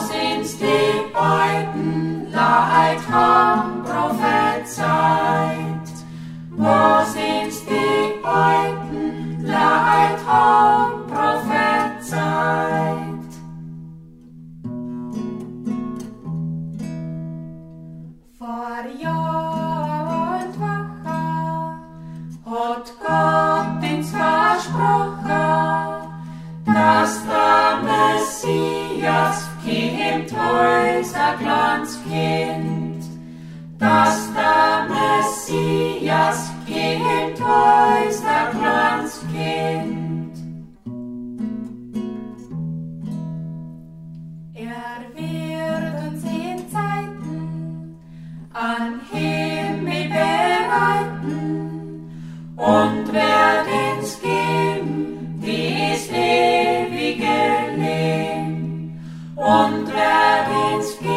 sind's die Beuten, Leid haben prophezeit? Wo sind's die Beuten, Leid haben prophezeit? Vor Jahr und Woche hat Gott ins versprochen, dass Messias kommt, unser Glanzkind, dass der Messias kommt, unser Glanzkind. Er wird uns in Zeiten an Himmel bereiten und wird und wer den's geht.